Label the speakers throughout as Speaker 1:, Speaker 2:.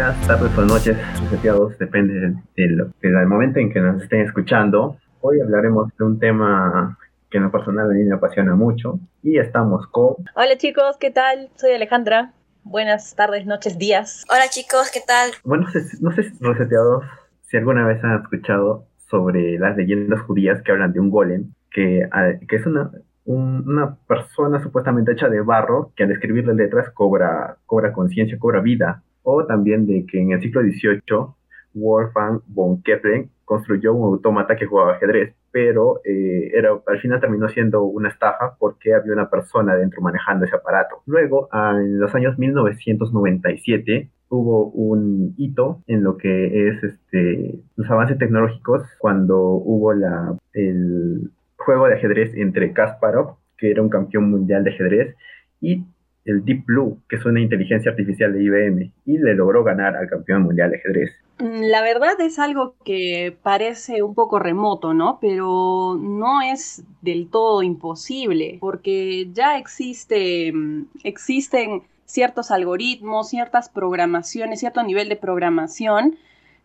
Speaker 1: días, tardes o noches, reseteados, depende del momento en que nos estén escuchando. Hoy hablaremos de un tema que en lo personal a mí me apasiona mucho y estamos con...
Speaker 2: Hola chicos, ¿qué tal? Soy Alejandra. Buenas tardes, noches, días.
Speaker 3: Hola chicos, ¿qué tal?
Speaker 1: Bueno, no sé, no sé reseteados si alguna vez han escuchado sobre las leyendas judías que hablan de un golem, que, ah, que es una, una persona supuestamente hecha de barro que al escribir las letras cobra, cobra conciencia, cobra vida. O también de que en el siglo XVIII Wolfgang von Kepler construyó un autómata que jugaba ajedrez, pero eh, era, al final terminó siendo una estafa porque había una persona dentro manejando ese aparato. Luego, en los años 1997, hubo un hito en lo que es este, los avances tecnológicos cuando hubo la, el juego de ajedrez entre Kasparov, que era un campeón mundial de ajedrez, y el Deep Blue, que es una inteligencia artificial de IBM, y le logró ganar al campeón mundial de ajedrez.
Speaker 2: Mm, la verdad es algo que parece un poco remoto, ¿no? Pero no es del todo imposible, porque ya existe, mm, existen ciertos algoritmos, ciertas programaciones, cierto nivel de programación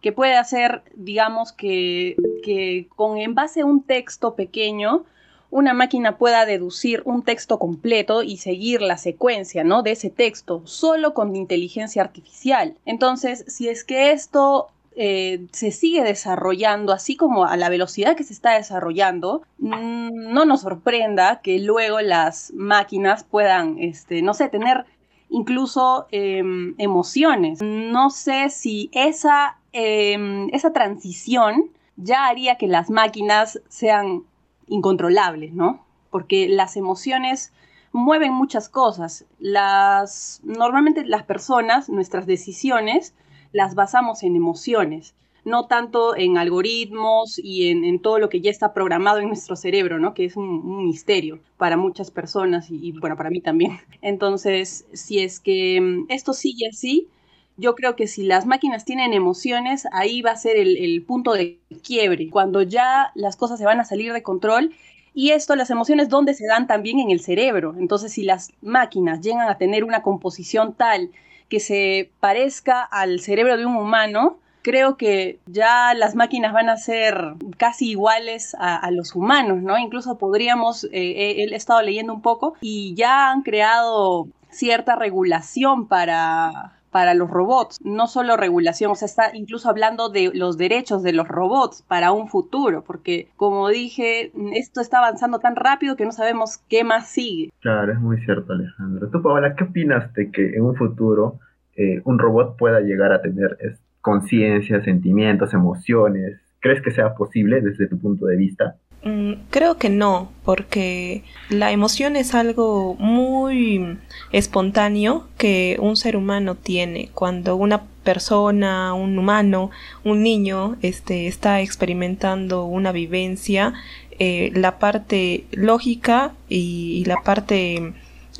Speaker 2: que puede hacer, digamos, que, que con en base a un texto pequeño, una máquina pueda deducir un texto completo y seguir la secuencia, ¿no? De ese texto, solo con inteligencia artificial. Entonces, si es que esto eh, se sigue desarrollando, así como a la velocidad que se está desarrollando, mm, no nos sorprenda que luego las máquinas puedan, este, no sé, tener incluso em, emociones. No sé si esa, em, esa transición ya haría que las máquinas sean incontrolables, ¿no? Porque las emociones mueven muchas cosas. Las, normalmente las personas, nuestras decisiones, las basamos en emociones, no tanto en algoritmos y en, todo lo que ya está programado en nuestro cerebro, ¿no? Que es un, misterio para muchas personas y, bueno, para mí también. Entonces, si es que mm, esto sigue así, yo creo que si las máquinas tienen emociones, ahí va a ser el, punto de quiebre, cuando ya las cosas se van a salir de control. Y esto, las emociones, ¿dónde se dan también en el cerebro? Entonces, si las máquinas llegan a tener una composición tal que se parezca al cerebro de un humano, creo que ya las máquinas van a ser casi iguales a, los humanos, ¿no? Incluso podríamos, eh, he estado leyendo un poco y ya han creado cierta regulación para para los robots, no solo regulación, o sea, está incluso hablando de los derechos de los robots para un futuro, porque como dije, esto está avanzando tan rápido que no sabemos qué más sigue.
Speaker 1: Claro, es muy cierto, Alejandro. Tú, Paola, ¿qué opinas de que en un futuro eh, un robot pueda llegar a tener conciencia, sentimientos, emociones? ¿Crees que sea posible desde tu punto de vista?
Speaker 4: Mm, creo que no, porque la emoción es algo muy espontáneo que un ser humano tiene. Cuando una persona, un humano, un niño, este, está experimentando una vivencia, eh, la parte lógica y, la parte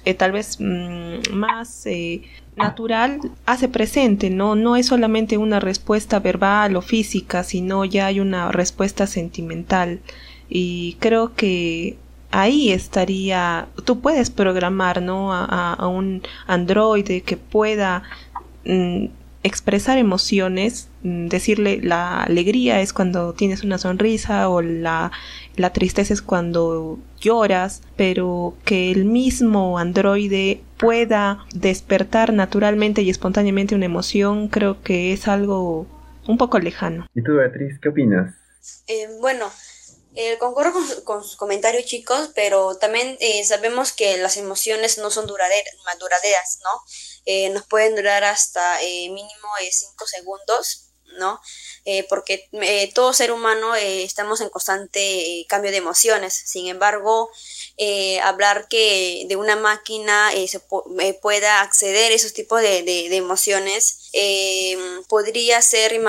Speaker 4: eh, tal vez mm, más eh, natural hace presente, ¿no? No es solamente una respuesta verbal o física, sino ya hay una respuesta sentimental y creo que ahí estaría, tú puedes programar, ¿no? A, un androide que pueda mm, expresar emociones, mm, decirle la alegría es cuando tienes una sonrisa o la, la tristeza es cuando lloras, pero que el mismo androide pueda despertar naturalmente y espontáneamente una emoción, creo que es algo un poco lejano.
Speaker 1: ¿Y tú, Beatriz, qué opinas?
Speaker 3: Eh, bueno, eh, concuerdo con, sus comentarios, chicos, pero también eh, sabemos que las emociones no son duraderas, duraderas ¿no? Eh, nos pueden durar hasta mínimo 5 segundos, ¿no? porque todo ser humano estamos en constante cambio de emociones. Sin embargo, eh, hablar que de una máquina eh, se eh, pueda acceder a esos tipos de, de, emociones podría ser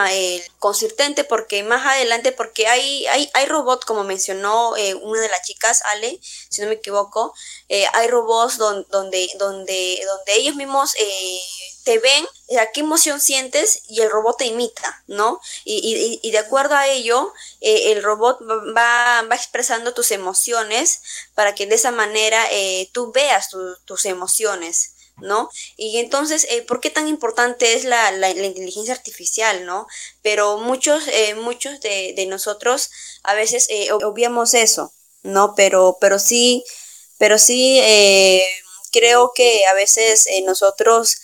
Speaker 3: consistente porque más adelante porque hay, hay, hay robots como mencionó una de las chicas Ale si no me equivoco hay robots donde, donde, donde, donde ellos mismos te ven, a qué emoción sientes y el robot te imita, ¿no? Y, de acuerdo a ello, eh, el robot va, expresando tus emociones para que de esa manera eh, tú veas tus emociones. ¿no? Y entonces, eh, ¿por qué tan importante es la, inteligencia artificial, ¿no? Pero muchos, eh, muchos de, de, nosotros a veces eh, obviamos eso, ¿no? Pero, pero sí, pero sí creo que a veces nosotros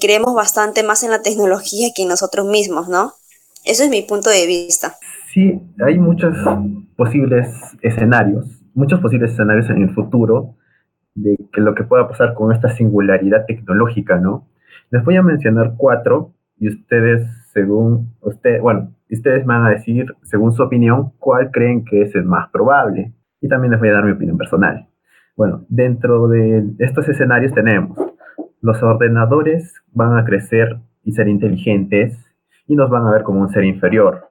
Speaker 3: creemos bastante más en la tecnología que en nosotros mismos, ¿no? Eso es mi punto de vista.
Speaker 1: Sí, hay muchos posibles escenarios, muchos posibles escenarios en el futuro de que lo que pueda pasar con esta singularidad tecnológica, ¿no? Les voy a mencionar cuatro y ustedes, según usted, bueno, ustedes van a decir, según su opinión, cuál creen que es el más probable. Y también les voy a dar mi opinión personal. Bueno, dentro de estos escenarios tenemos, los ordenadores van a crecer y ser inteligentes y nos van a ver como un ser inferior.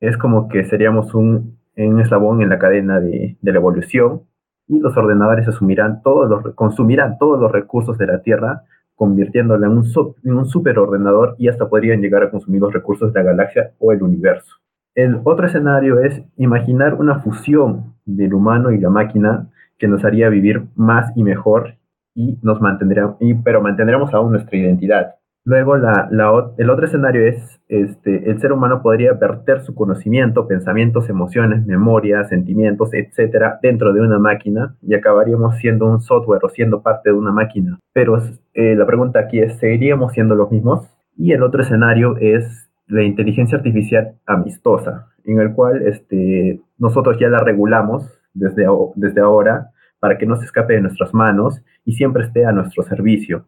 Speaker 1: Es como que seríamos un, un eslabón en la cadena de, la evolución y los ordenadores asumirán todos los, consumirán todos los recursos de la Tierra, convirtiéndolo en un, en un superordenador y hasta podrían llegar a consumir los recursos de la galaxia o el universo. El otro escenario es imaginar una fusión del humano y la máquina que nos haría vivir más y mejor y nos mantendrá, y, pero mantendremos aún nuestra identidad. Luego, la, el otro escenario es, este, el ser humano podría verter su conocimiento, pensamientos, emociones, memorias, sentimientos, etcétera, dentro de una máquina y acabaríamos siendo un software o siendo parte de una máquina. Pero eh, la pregunta aquí es, ¿seguiríamos siendo los mismos? Y el otro escenario es la inteligencia artificial amistosa, en el cual este, nosotros ya la regulamos desde, desde ahora para que no se escape de nuestras manos y siempre esté a nuestro servicio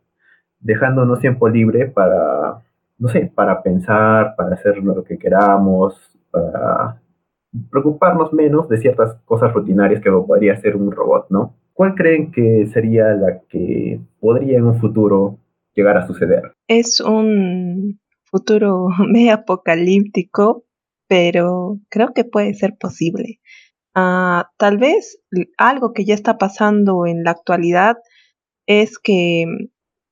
Speaker 1: dejándonos tiempo libre para, no sé, para pensar, para hacer lo que queramos, para preocuparnos menos de ciertas cosas rutinarias que podría hacer un robot, ¿no? ¿Cuál creen que sería la que podría en un futuro llegar a suceder?
Speaker 4: Es un futuro medio apocalíptico, pero creo que puede ser posible. Ah, tal vez algo que ya está pasando en la actualidad es que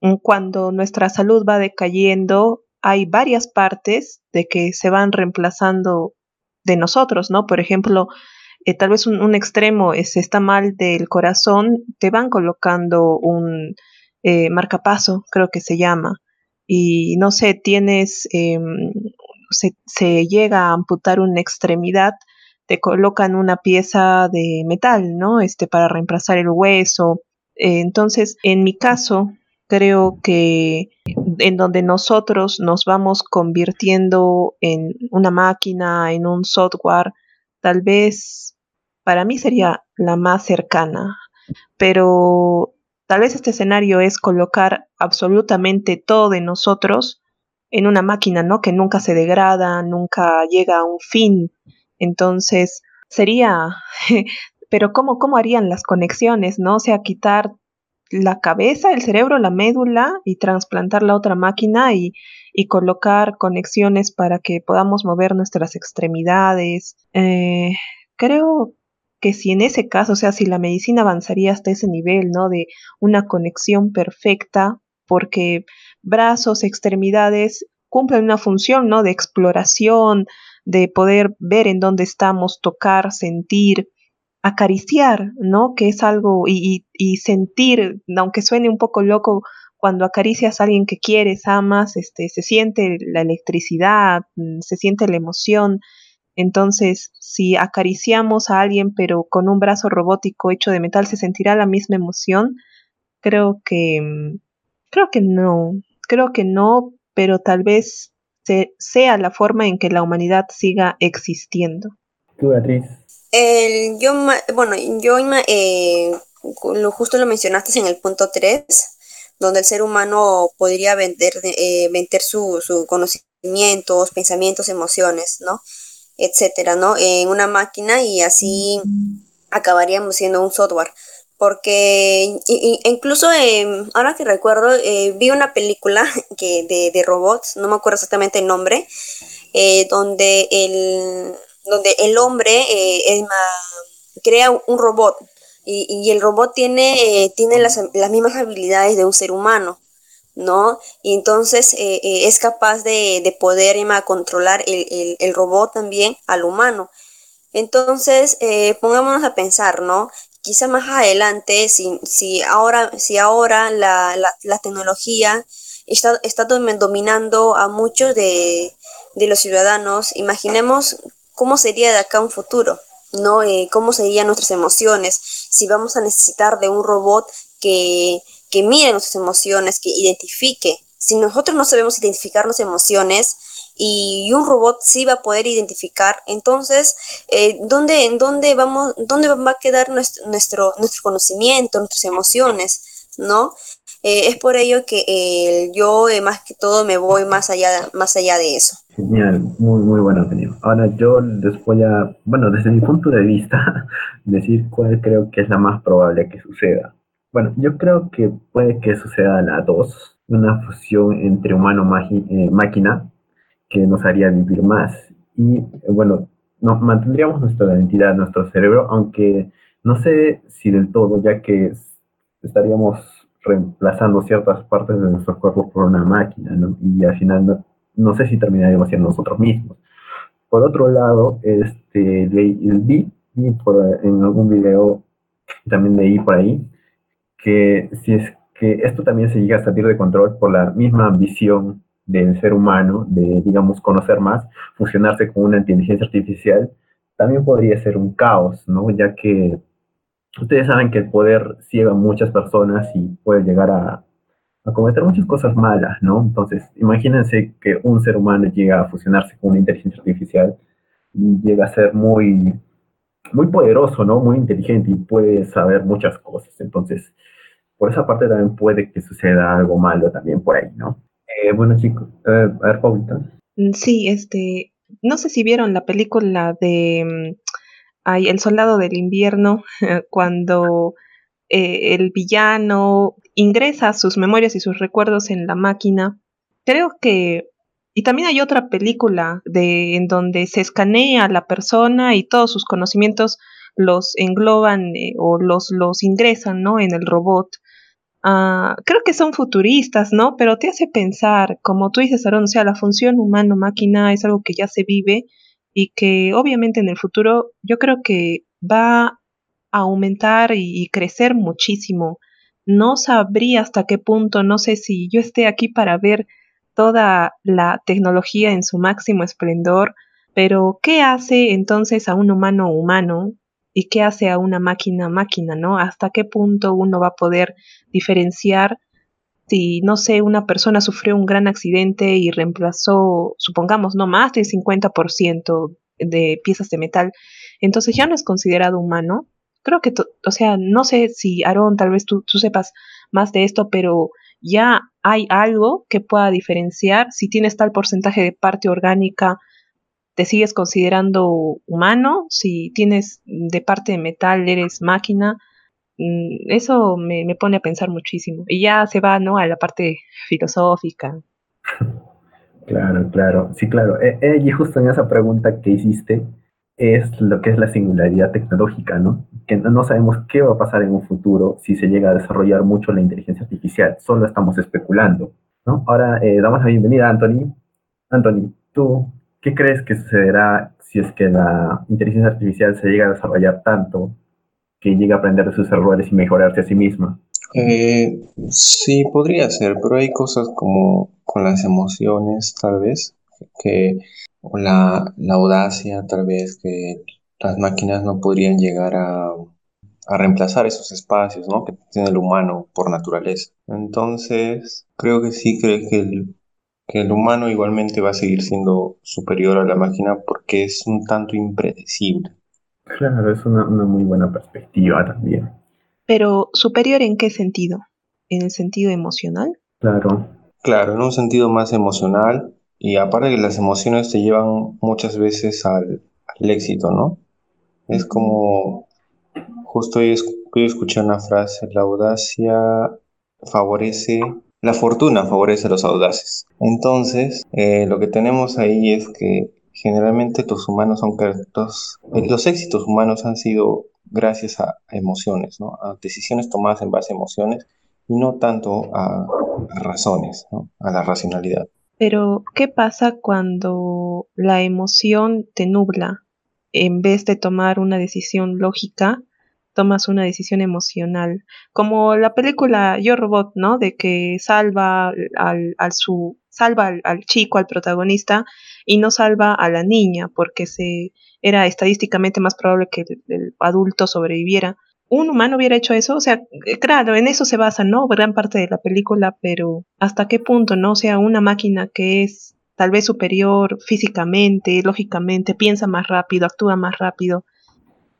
Speaker 4: Mm, cuando nuestra salud va decayendo, hay varias partes de que se van reemplazando de nosotros, ¿no? Por ejemplo, eh, tal vez un, extremo es está mal del corazón, te van colocando un eh, marcapaso, creo que se llama, y no sé, tienes, em, se, se, llega a amputar una extremidad, te colocan una pieza de metal, ¿no? Este, para reemplazar el hueso. Eh, entonces, en mi caso, creo que en donde nosotros nos vamos convirtiendo en una máquina, en un software, tal vez para mí sería la más cercana, pero tal vez este escenario es colocar absolutamente todo de nosotros en una máquina, ¿no? Que nunca se degrada, nunca llega a un fin. Entonces, sería, pero ¿cómo, cómo harían las conexiones, ¿no? O sea, quitar la cabeza, el cerebro, la médula y trasplantar la otra máquina y, y colocar conexiones para que podamos mover nuestras extremidades. Eh, creo que si en ese caso, o sea, si la medicina avanzaría hasta ese nivel, ¿no? De una conexión perfecta, porque brazos, extremidades cumplen una función, ¿no? De exploración, de poder ver en dónde estamos, tocar, sentir, acariciar, ¿no? Que es algo y, y, sentir, aunque suene un poco loco, cuando acaricias a alguien que quieres, amas, este, se siente la electricidad, mm, se siente la emoción. Entonces, si acariciamos a alguien pero con un brazo robótico hecho de metal, ¿se sentirá la misma emoción? Creo que, mm, creo que no, creo que no, pero tal vez sea la forma en que la humanidad siga existiendo.
Speaker 1: Tú, Beatriz,
Speaker 3: el, yo, bueno, yo eh, lo, justo lo mencionaste en el punto 3, donde el ser humano podría vender, eh, vender sus su conocimientos, pensamientos, emociones, ¿no? Etcétera, ¿no? En una máquina y así acabaríamos siendo un software. Porque incluso em, ahora que recuerdo, eh, vi una película que de, de, robots, no me acuerdo exactamente el nombre, eh, donde el donde el hombre eh, crea un robot y, el robot tiene, eh, tiene las, mismas habilidades de un ser humano, ¿no? Y entonces eh, es capaz de, poder controlar el, el, robot también al humano. Entonces, pongámonos a pensar, ¿no? quizá más adelante, si, si ahora, si ahora la, la, tecnología está, está dominando a muchos de, de los ciudadanos, imaginemos cómo sería de acá un futuro, ¿no? Eh, cómo serían nuestras emociones, si vamos a necesitar de un robot que, que mire nuestras emociones, que identifique. Si nosotros no sabemos identificar nuestras emociones y un robot sí va a poder identificar, entonces, eh, ¿dónde, ¿en dónde, vamos, dónde va a quedar nuestro, nuestro, nuestro conocimiento, nuestras emociones? ¿No? Eh, es por ello que eh, yo más que todo me voy más allá, más allá de eso.
Speaker 1: Genial, muy, muy buena opinión. Ahora yo les voy a, bueno, desde mi punto de vista, decir cuál creo que es la más probable que suceda. Bueno, yo creo que puede que suceda la 2, una fusión entre humano-máquina que nos haría vivir más. Y bueno, nos mantendríamos nuestra identidad, nuestro cerebro, aunque no sé si del todo, ya que estaríamos reemplazando ciertas partes de nuestro cuerpo por una máquina, ¿no? Y al final no, sé si terminaríamos siendo nosotros mismos. Por otro lado, este, vi, y por, en algún video también leí por ahí que si es que esto también se llega a salir de control por la misma ambición del ser humano, de, digamos, conocer más, fusionarse con una inteligencia artificial, también podría ser un caos, ¿no? Ya que ustedes saben que el poder ciega a muchas personas y puede llegar a, a cometer muchas cosas malas, ¿no? Entonces, imagínense que un ser humano llega a fusionarse con una inteligencia artificial y llega a ser muy, muy poderoso, ¿no? Muy inteligente y puede saber muchas cosas. Entonces, por esa parte también puede que suceda algo malo también por ahí, ¿no? Eh, bueno, chicos, a ver, Paulita.
Speaker 4: Mm, sí, este, no sé si vieron la película de mm, ay, El Soldado del Invierno, cuando eh, el villano ingresa sus memorias y sus recuerdos en la máquina. Creo que y también hay otra película de en donde se escanea a la persona y todos sus conocimientos los engloban eh, o los, los ingresan ¿no? en el robot. Ah, creo que son futuristas, ¿no? Pero te hace pensar, como tú dices, Aaron, o sea, la función humano-máquina es algo que ya se vive y que obviamente en el futuro yo creo que va a aumentar y crecer muchísimo no sabría hasta qué punto, no sé si yo esté aquí para ver toda la tecnología en su máximo esplendor, pero ¿qué hace entonces a un humano humano y qué hace a una máquina máquina, ¿no? ¿Hasta qué punto uno va a poder diferenciar si, no sé, una persona sufrió un gran accidente y reemplazó, supongamos, no más del 50% de piezas de metal, entonces ya no es considerado humano? creo que, o sea, no sé si Aaron, tal vez tú, tú sepas más de esto, pero ya hay algo que pueda diferenciar si tienes tal porcentaje de parte orgánica, te sigues considerando humano, si tienes de parte de metal, eres máquina. Mm, eso me, me pone a pensar muchísimo. Y ya se va, ¿no? A la parte filosófica.
Speaker 1: Claro, claro. Sí, claro. Eh, eh, y justo en esa pregunta que hiciste, es lo que es la singularidad tecnológica, ¿no? Que no sabemos qué va a pasar en un futuro si se llega a desarrollar mucho la inteligencia artificial, solo estamos especulando, ¿no? Ahora eh, damos la bienvenida a Anthony. Anthony, ¿tú qué crees que sucederá si es que la inteligencia artificial se llega a desarrollar tanto que llega a aprender de sus errores y mejorarse a sí misma?
Speaker 5: Eh, sí, podría ser, pero hay cosas como con las emociones, tal vez, que o la, audacia tal vez que las máquinas no podrían llegar a, reemplazar esos espacios ¿no? que tiene el humano por naturaleza. Entonces, creo que sí, creo que el, que el humano igualmente va a seguir siendo superior a la máquina porque es un tanto impredecible.
Speaker 1: Claro, es una, una muy buena perspectiva también.
Speaker 4: Pero, ¿superior en qué sentido? ¿En el sentido emocional?
Speaker 1: Claro.
Speaker 5: Claro, en un sentido más emocional y aparte que las emociones te llevan muchas veces al, éxito, ¿no? Es como, justo hoy, escuché una frase, la audacia favorece, la fortuna favorece a los audaces. Entonces, eh, lo que tenemos ahí es que generalmente los humanos son los, los éxitos humanos han sido gracias a, emociones, ¿no? A decisiones tomadas en base a emociones y no tanto a, a razones, ¿no? A la racionalidad.
Speaker 4: Pero, ¿qué pasa cuando la emoción te nubla? En vez de tomar una decisión lógica, tomas una decisión emocional, como la película Yo Robot, ¿no? De que salva al, al su salva al, chico, al protagonista, y no salva a la niña, porque se era estadísticamente más probable que el, adulto sobreviviera. ¿Un humano hubiera hecho eso? O sea, eh, claro, en eso se basa, ¿no? Gran parte de la película, pero ¿hasta qué punto, no? O sea, una máquina que es tal vez superior físicamente, lógicamente, piensa más rápido, actúa más rápido,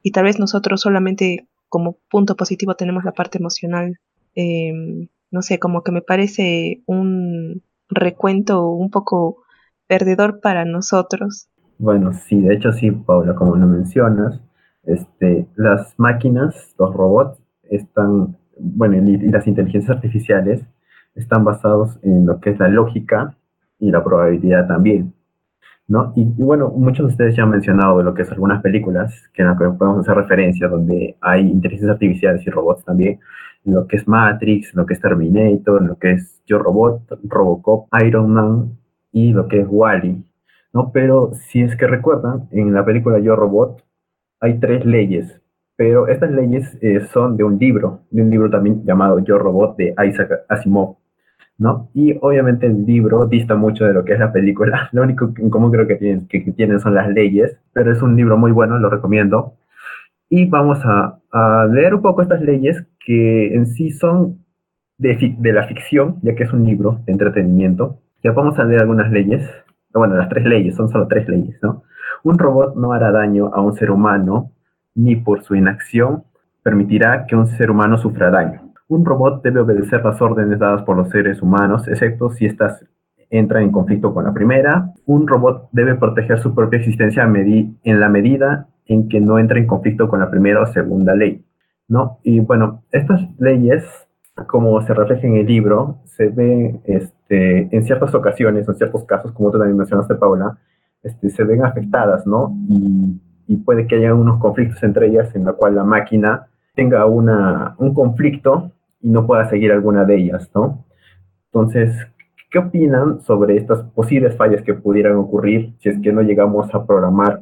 Speaker 4: y tal vez nosotros solamente como punto positivo tenemos la parte emocional. Em, no sé, como que me parece un recuento un poco perdedor para nosotros.
Speaker 1: Bueno, sí, de hecho sí, Paula, como lo mencionas, este, las máquinas, los robots, están, bueno, y, las inteligencias artificiales están basados en lo que es la lógica y la probabilidad también. ¿No? Y, bueno, muchos de ustedes ya han mencionado lo que es algunas películas que en las que podemos hacer referencia, donde hay inteligencias artificiales y robots también, lo que es Matrix, lo que es Terminator, lo que es Yo Robot, Robocop, Iron Man y lo que es Wally, ¿no? Pero si es que recuerdan, en la película Yo Robot hay tres leyes, pero estas leyes eh, son de un libro, de un libro también llamado Yo Robot de Isaac Asimov. ¿No? Y obviamente el libro dista mucho de lo que es la película. Lo único en común creo que tienen, que, tienen son las leyes, pero es un libro muy bueno, lo recomiendo. Y vamos a, a leer un poco estas leyes que en sí son de, de, la ficción, ya que es un libro de entretenimiento. Ya vamos a leer algunas leyes. Bueno, las tres leyes, son solo tres leyes, ¿no? Un robot no hará daño a un ser humano, ni por su inacción permitirá que un ser humano sufra daño. Un robot debe obedecer las órdenes dadas por los seres humanos, excepto si éstas entran en conflicto con la primera. Un robot debe proteger su propia existencia en la medida en que no entre en conflicto con la primera o segunda ley. ¿no? Y bueno, estas leyes, como se refleja en el libro, se ven este, en ciertas ocasiones, en ciertos casos, como tú también mencionaste, Paula, este, se ven afectadas, ¿no? Y, y, puede que haya unos conflictos entre ellas en la cual la máquina tenga una, un conflicto y no pueda seguir alguna de ellas, ¿no? Entonces, ¿qué opinan sobre estas posibles fallas que pudieran ocurrir si es que no llegamos a programar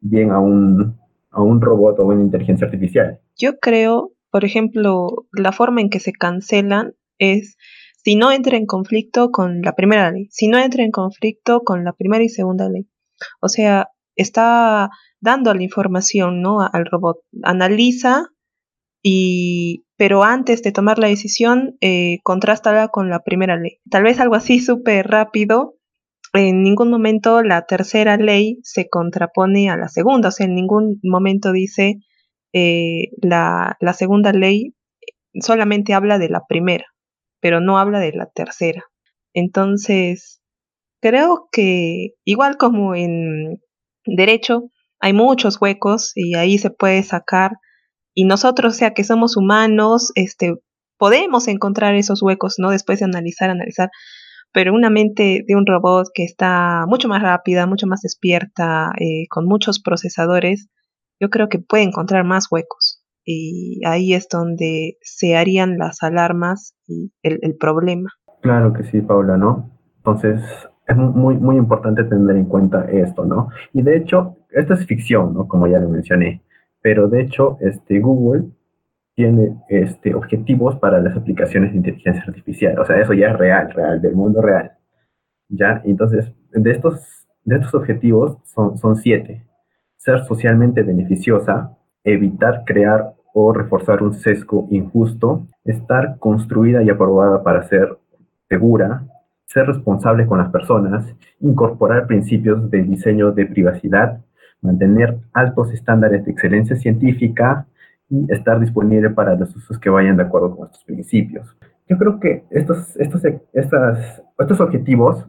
Speaker 1: bien a un, a un robot o una inteligencia artificial?
Speaker 4: Yo creo, por ejemplo, la forma en que se cancelan es si no entra en conflicto con la primera ley, si no entra en conflicto con la primera y segunda ley. O sea, está dando la información, ¿no? Al robot. Analiza y pero antes de tomar la decisión, eh, con la primera ley. Tal vez algo así súper rápido. En ningún momento la tercera ley se contrapone a la segunda, o sea, en ningún momento dice eh, la, la segunda ley solamente habla de la primera, pero no habla de la tercera. Entonces, creo que igual como en derecho, hay muchos huecos y ahí se puede sacar y nosotros, o sea, que somos humanos, este, podemos encontrar esos huecos, ¿no? Después de analizar, analizar. Pero una mente de un robot que está mucho más rápida, mucho más despierta, eh, con muchos procesadores, yo creo que puede encontrar más huecos. Y ahí es donde se harían las alarmas y el, el problema.
Speaker 1: Claro que sí, Paula, ¿no? Entonces, es muy, muy importante tener en cuenta esto, ¿no? Y de hecho, esto es ficción, ¿no? Como ya lo mencioné pero de hecho este, Google tiene este, objetivos para las aplicaciones de inteligencia artificial. O sea, eso ya es real, real, del mundo real. ¿Ya? Entonces, de estos, de estos objetivos son, son siete. Ser socialmente beneficiosa, evitar crear o reforzar un sesgo injusto, estar construida y aprobada para ser segura, ser responsable con las personas, incorporar principios de diseño de privacidad, mantener altos estándares de excelencia científica y estar disponible para los usos que vayan de acuerdo con estos principios. Yo creo que estos, estos, estas, estos objetivos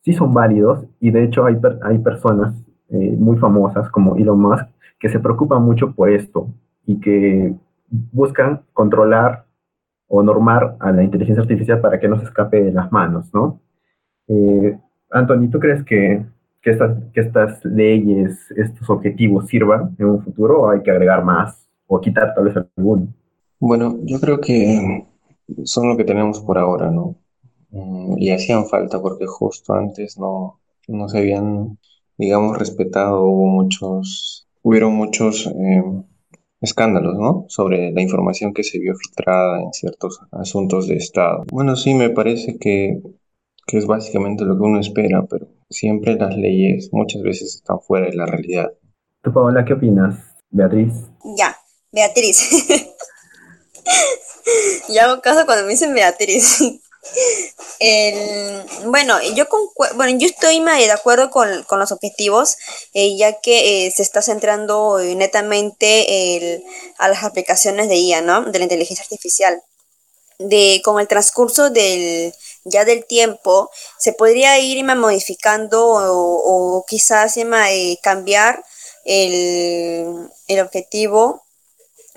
Speaker 1: sí son válidos y de hecho hay, hay personas eh, muy famosas como Elon Musk que se preocupan mucho por esto y que buscan controlar o normar a la inteligencia artificial para que no se escape de las manos, ¿no? Eh, Anthony, ¿tú crees que que estas, que estas leyes, estos objetivos sirvan en un futuro hay que agregar más o quitar tal vez alguno?
Speaker 5: Bueno, yo creo que son lo que tenemos por ahora, ¿no? Mm, y hacían falta porque justo antes no, no se habían, digamos, respetado, hubo muchos, hubieron muchos, eh, escándalos, ¿no? Sobre la información que se vio filtrada en ciertos asuntos de Estado. Bueno, sí, me parece que, que es básicamente lo que uno espera, pero siempre las leyes muchas veces están fuera de la realidad.
Speaker 1: ¿Tú, Paola, qué opinas, Beatriz?
Speaker 3: Ya, Beatriz. ya hago caso cuando me dicen Beatriz. El, bueno, yo bueno, yo estoy de acuerdo con, los objetivos, eh, ya que eh, se está centrando eh, netamente a las aplicaciones de IA, ¿no? De la inteligencia artificial. De, con el transcurso del, ya del tiempo, se podría ir modificando o, quizás cambiar el, el objetivo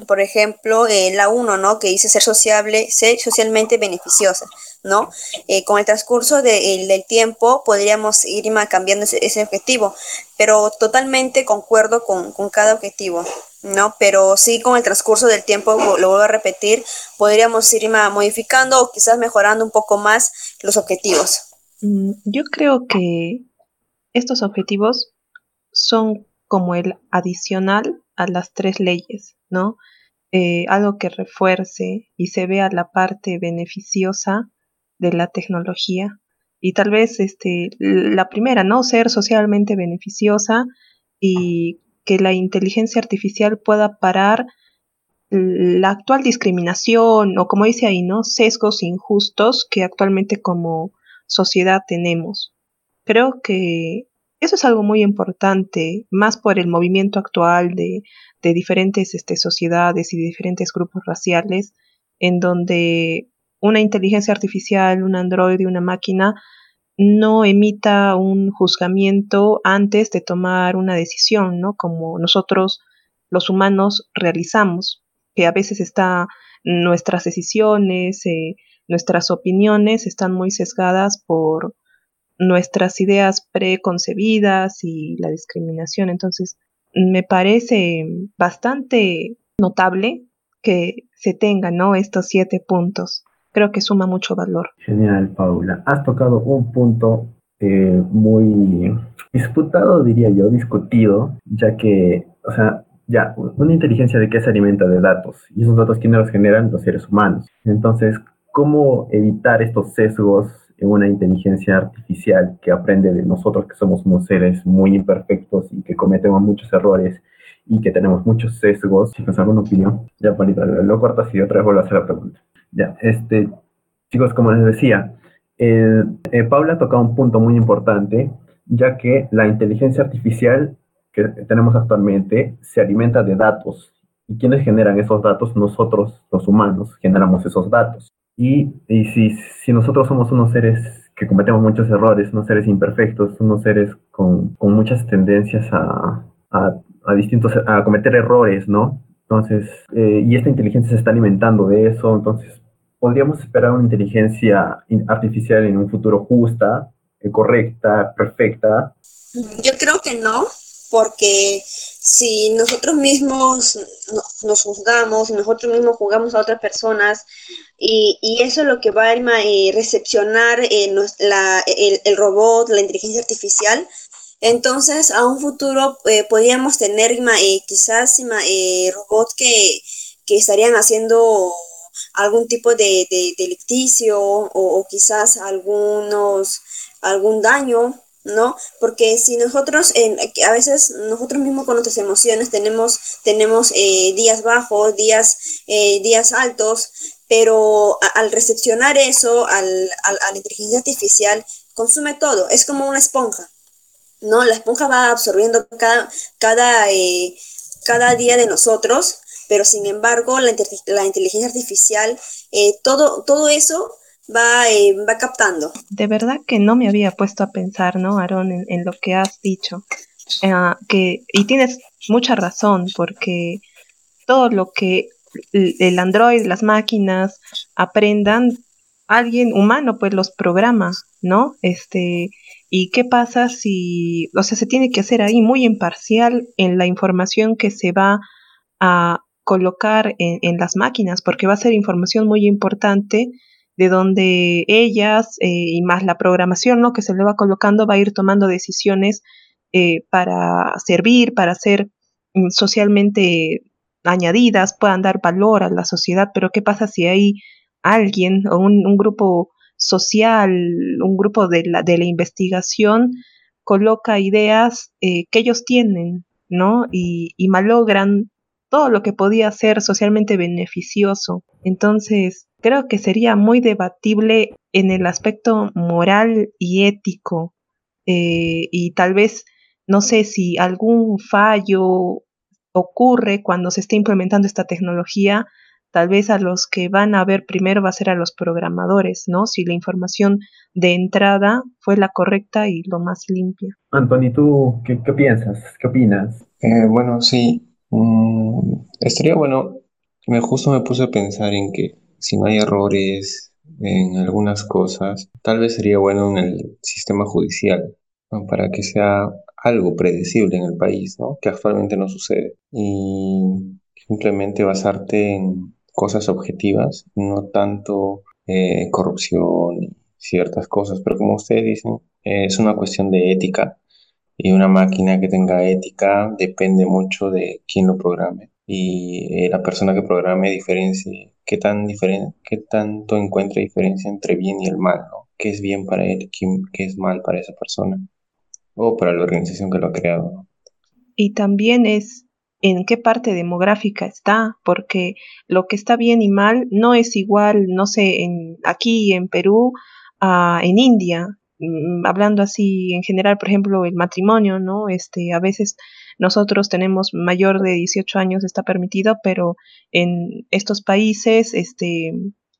Speaker 3: por ejemplo, la 1, ¿no? Que dice ser sociable, ser socialmente beneficiosa. ¿no? Eh, con el transcurso del tiempo podríamos ir cambiando ese, objetivo, pero totalmente concuerdo con, cada objetivo, ¿no? Pero sí con el transcurso del tiempo, lo vuelvo a repetir, podríamos ir modificando o quizás mejorando un poco más los objetivos.
Speaker 4: Mm, yo creo que estos objetivos son como el adicional a las tres leyes, ¿no? Eh, algo que refuerce y se vea la parte beneficiosa de la tecnología y tal vez este la primera no ser socialmente beneficiosa y que la inteligencia artificial pueda parar la actual discriminación o como dice ahí no sesgos injustos que actualmente como sociedad tenemos. Creo que eso es algo muy importante más por el movimiento actual de, de diferentes este, sociedades y de diferentes grupos raciales en donde una inteligencia artificial, un androide, una máquina, no emita un juzgamiento antes de tomar una decisión, ¿no? Como nosotros los humanos realizamos, que a veces está nuestras decisiones, eh, nuestras opiniones están muy sesgadas por nuestras ideas preconcebidas y la discriminación. Entonces, me parece bastante notable que se tengan ¿no? estos siete puntos creo que suma mucho valor.
Speaker 1: Genial, Paula. Has tocado un punto eh, muy disputado, diría yo, discutido, ya que, o sea, ya, una inteligencia de qué se alimenta de datos, y esos datos, ¿quiénes los generan? Los seres humanos. Entonces, ¿cómo evitar estos sesgos en una inteligencia artificial que aprende de nosotros, que somos unos seres muy imperfectos y que cometemos muchos errores y que tenemos muchos sesgos? Si tienes alguna opinión, ya, Panita, lo cortas y otra vez vuelvo a hacer la pregunta. Ya, este, chicos, como les decía, eh, Paula ha tocado un punto muy importante, ya que la inteligencia artificial que tenemos actualmente se alimenta de datos. ¿Y quienes generan esos datos? Nosotros, los humanos, generamos esos datos. Y, y si, si, nosotros somos unos seres que cometemos muchos errores, unos seres imperfectos, unos seres con, con muchas tendencias a, a, a, distintos, a cometer errores, ¿no? Entonces, eh, y esta inteligencia se está alimentando de eso, entonces podríamos esperar una inteligencia artificial en un futuro justa, eh, correcta, perfecta?
Speaker 3: Yo creo que no, porque si nosotros mismos nos juzgamos, nosotros mismos juzgamos a otras personas, y, eso es lo que va a eh, recepcionar eh, el, robot, la inteligencia artificial, entonces a un futuro podríamos tener quizás robots que, que estarían haciendo algún tipo de, delicticio o, quizás algunos, algún daño, ¿no? Porque si nosotros, en, a veces nosotros mismos con nuestras emociones tenemos, tenemos eh, días bajos, días, eh, días altos, pero al recepcionar eso, al, a la inteligencia artificial, consume todo, es como una esponja, ¿no? La esponja va absorbiendo cada, cada, eh, cada día de nosotros pero sin embargo la, la inteligencia artificial, eh, todo, todo eso va, eh, va captando.
Speaker 4: De verdad que no me había puesto a pensar, ¿no, Aaron, en, lo que has dicho. Ah, que, y tienes mucha razón, porque todo lo que el Android, las máquinas aprendan, alguien humano pues los programa, ¿no? Este, ¿y qué pasa si, o sea, se tiene que hacer ahí muy imparcial en la información que se va a, colocar en, las máquinas, porque va a ser información muy importante de donde ellas eh, y más la programación ¿no? que se le va colocando va a ir tomando decisiones eh, para servir, para ser mm, socialmente añadidas, puedan dar valor a la sociedad, pero ¿qué pasa si hay alguien o un, grupo social, un grupo de la, de la investigación coloca ideas eh, que ellos tienen, ¿no? Y, y malogran todo lo que podía ser socialmente beneficioso. Entonces, creo que sería muy debatible en el aspecto moral y ético. Eh, y tal vez, no sé si algún fallo ocurre cuando se esté implementando esta tecnología, tal vez a los que van a ver primero va a ser a los programadores, ¿no? Si la información de entrada fue la correcta y lo más limpia.
Speaker 1: Anthony, ¿tú qué, piensas? ¿Qué opinas?
Speaker 5: Eh, bueno, sí, mm, estaría bueno, me justo me puse a pensar en que si no hay errores en algunas cosas, tal vez sería bueno en el sistema judicial, para que sea algo predecible en el país, ¿no? que actualmente no sucede. Y simplemente basarte en cosas objetivas, no tanto eh, corrupción y ciertas cosas, pero como ustedes dicen, es una cuestión de ética y una máquina que tenga ética depende mucho de quién lo programe y eh, la persona que programe diferencie qué tan diferente, qué tanto encuentra diferencia entre bien y el mal. ¿Qué es bien para él, qué, es mal para esa persona o para la organización que lo ha creado?
Speaker 4: Y también es en qué parte demográfica está, porque lo que está bien y mal no es igual, no sé, en, aquí en Perú a en India, hablando así en general, por ejemplo, el matrimonio, ¿no? Este, a veces nosotros tenemos mayor de 18 años, está permitido, pero en estos países este,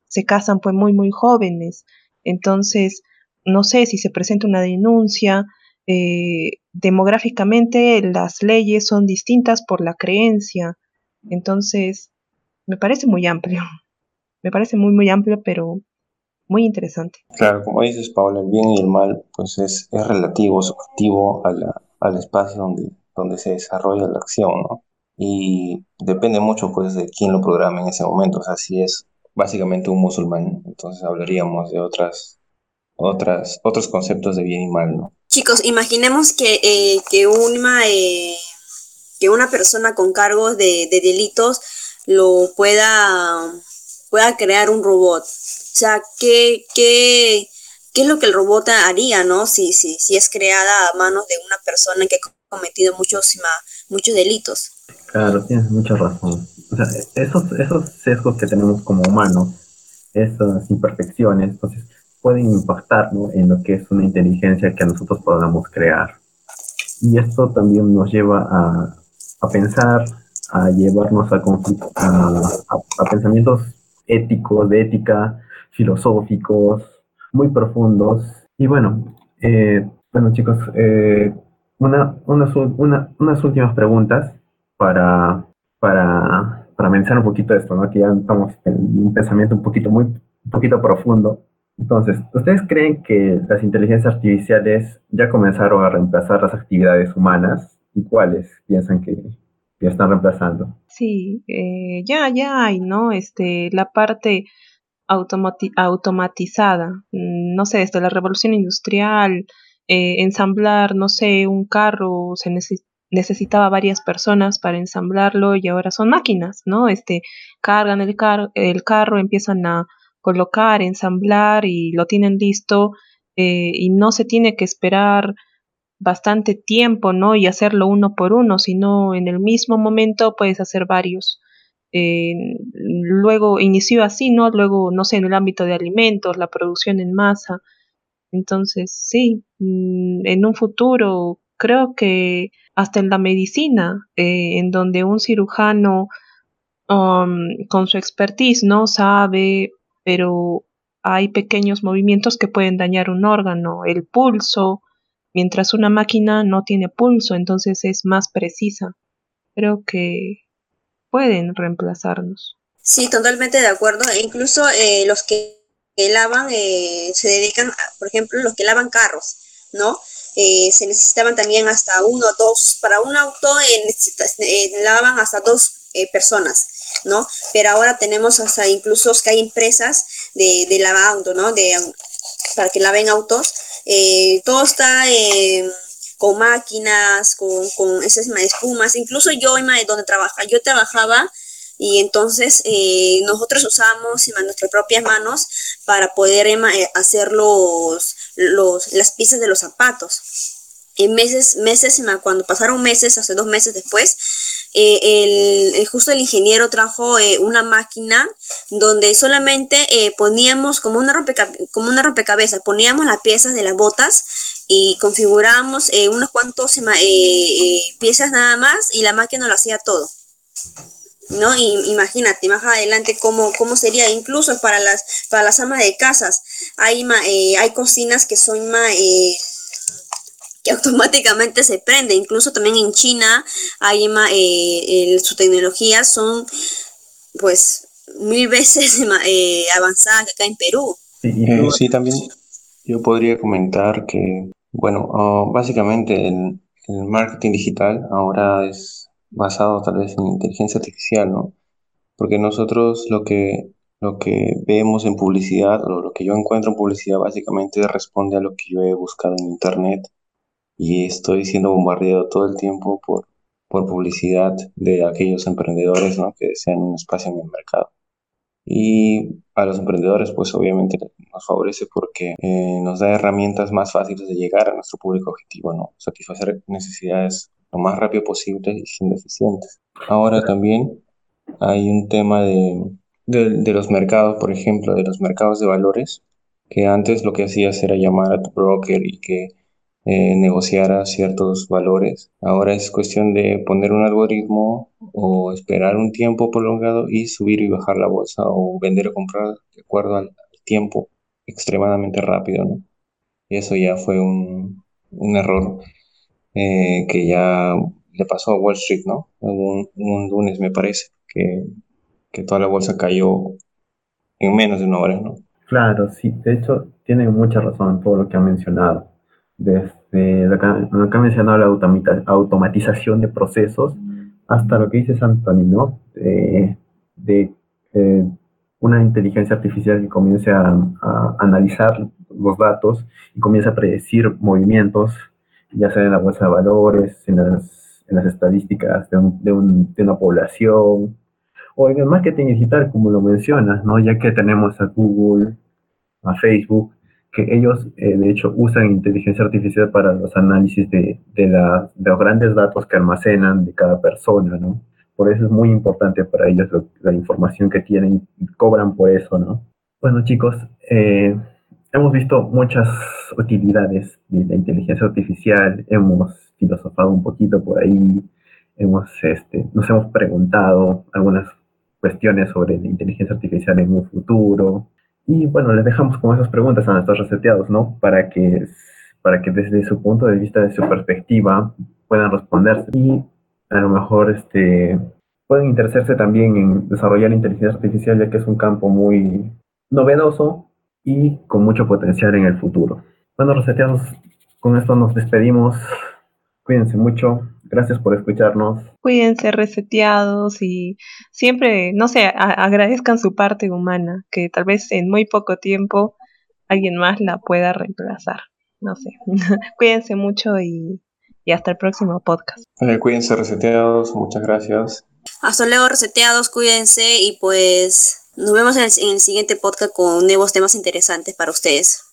Speaker 4: se casan pues muy, muy jóvenes. Entonces, no sé si se presenta una denuncia. Eh, demográficamente las leyes son distintas por la creencia. Entonces, me parece muy amplio. Me parece muy, muy amplio, pero muy interesante.
Speaker 5: Claro, como dices, Paula, el bien y el mal, pues es, es relativo, subjetivo al espacio donde, donde se desarrolla la acción, ¿no? Y depende mucho, pues, de quién lo programa en ese momento. O sea, si es básicamente un musulmán, entonces hablaríamos de otras, otras, otros conceptos de bien y mal, ¿no?
Speaker 3: Chicos, imaginemos que, eh, que, una, eh, que una persona con cargos de, delitos lo pueda, pueda crear un robot. O sea, ¿qué, qué, qué es lo que el robot haría, no? Si, si, si es creada a manos de una persona que cometido muchos, muchos delitos.
Speaker 1: Claro, tienes mucha razón. O sea, esos, esos sesgos que tenemos como humanos, esas imperfecciones, entonces pueden impactar en lo que es una inteligencia que nosotros podamos crear. Y esto también nos lleva a, a pensar, a llevarnos a, a, a, pensamientos éticos, de ética, filosóficos, muy profundos. Y bueno, eh, bueno chicos, eh, una, unas últimas preguntas para, para, para mencionar un poquito esto, ¿no? que ya estamos en un pensamiento un poquito, muy, un poquito profundo. Entonces, ¿ustedes creen que las inteligencias artificiales ya comenzaron a reemplazar las actividades humanas? ¿Y cuáles piensan que, que están reemplazando?
Speaker 4: Sí, eh, ya, ya hay, ¿no? Este, la parte automatizada, mm, no sé, desde la revolución industrial, eh, ensamblar, no sé, un carro, se necesitaba varias personas para ensamblarlo y ahora son máquinas, ¿no? Este, cargan el, el carro, empiezan a colocar, ensamblar y lo tienen listo eh, y no se tiene que esperar bastante tiempo, ¿no? Y hacerlo uno por uno, sino en el mismo momento puedes hacer varios. Eh, luego inició así, ¿no? Luego, no sé, en el ámbito de alimentos, la producción en masa, entonces, sí, mm, en un futuro creo que hasta en la medicina, eh, en donde un cirujano um, con su expertise no sabe, pero hay pequeños movimientos que pueden dañar un órgano, el pulso, mientras una máquina no tiene pulso, entonces es más precisa. Creo que pueden reemplazarnos.
Speaker 3: Sí, totalmente de acuerdo. E incluso eh, los que lavan, eh, se dedican, por ejemplo, los que lavan carros, ¿no? Eh, se necesitaban también hasta uno o dos, para un auto eh, lavan hasta dos personas, ¿no? Pero ahora tenemos hasta incluso que hay empresas de, de lavado, ¿no? De, para que laven autos. todo está con máquinas, con, con esas espumas. Incluso yo, donde trabaja, yo trabajaba y entonces eh, nosotros usamos nuestras propias manos para poder eh, hacer los, los, las piezas de los zapatos. En meses, meses, cuando pasaron meses, hace dos meses después, eh, el, justo el ingeniero trajo una máquina donde solamente poníamos como una, como una rompecabezas, poníamos las piezas de las botas y configurábamos unos cuantos piezas nada más y la máquina lo hacía todo. ¿no? Y imagínate más adelante cómo, cómo sería, incluso para las, para las amas de casas, hay, eh, hay cocinas que son más... Eh, que automáticamente se prende, incluso también en China hay eh, su tecnología son pues mil veces eh, avanzadas que acá en Perú.
Speaker 5: Sí, también yo podría comentar que, bueno, ah, básicamente el, el marketing digital ahora es basado tal vez en inteligencia artificial, ¿no? Porque nosotros lo que, lo que vemos en publicidad o lo que yo encuentro en publicidad básicamente responde a lo que yo he buscado en internet y estoy siendo bombardeado todo el tiempo por, por publicidad de aquellos emprendedores ¿no? que desean un espacio en el mercado. Y a los emprendedores, pues obviamente nos favorece porque eh, nos da herramientas más fáciles de llegar a nuestro público objetivo, ¿no? Satisfacer necesidades lo más rápido posible y sin deficientes. Ahora también hay un tema de, de, los mercados, por ejemplo, de los mercados de valores, que antes lo que hacías era llamar a tu broker y que eh, negociara ciertos valores. Ahora es cuestión de poner un algoritmo o esperar un tiempo prolongado y subir y bajar la bolsa o vender o comprar de acuerdo al, tiempo extremadamente rápido, ¿no? Eso ya fue un, un error eh, que ya le pasó a Wall Street, ¿no? Un, un lunes me parece, que, que, toda la bolsa cayó en menos de una hora, ¿no?
Speaker 1: Claro, sí, de hecho tiene mucha razón todo lo que ha mencionado. Desde lo que, ha mencionado la automatización de procesos hasta lo que dices, Anthony, ¿no? De, de eh, una inteligencia artificial que comience a, analizar los datos y comience a predecir movimientos ya sea en la bolsa de valores, en las, en las estadísticas de, de, un, de, una población, o en el marketing digital, como lo mencionas, ¿no? Ya que tenemos a Google, a Facebook, que ellos, eh, de hecho, usan inteligencia artificial para los análisis de, de, la, de, los grandes datos que almacenan de cada persona, ¿no? Por eso es muy importante para ellos la información que tienen y cobran por eso, ¿no? Bueno, chicos, eh, hemos visto muchas utilidades de la inteligencia artificial, hemos filosofado un poquito por ahí, hemos, este, nos hemos preguntado algunas cuestiones sobre la inteligencia artificial en un futuro. Y bueno, les dejamos con esas preguntas a nuestros reseteados, ¿no? Para que, para que desde su punto de vista, de su perspectiva, puedan responderse. Y a lo mejor este, pueden interesarse también en desarrollar la inteligencia artificial, ya que es un campo muy novedoso, y con mucho potencial en el futuro. Bueno, reseteados, con esto nos despedimos. Cuídense mucho. Gracias por escucharnos.
Speaker 4: Cuídense reseteados y siempre, no sé, agradezcan su parte humana, que tal vez en muy poco tiempo alguien más la pueda reemplazar. No sé. cuídense mucho y, hasta el próximo podcast.
Speaker 5: cuídense reseteados, muchas gracias.
Speaker 3: Hasta luego reseteados, cuídense y pues nos vemos en el, siguiente podcast con nuevos temas interesantes para ustedes.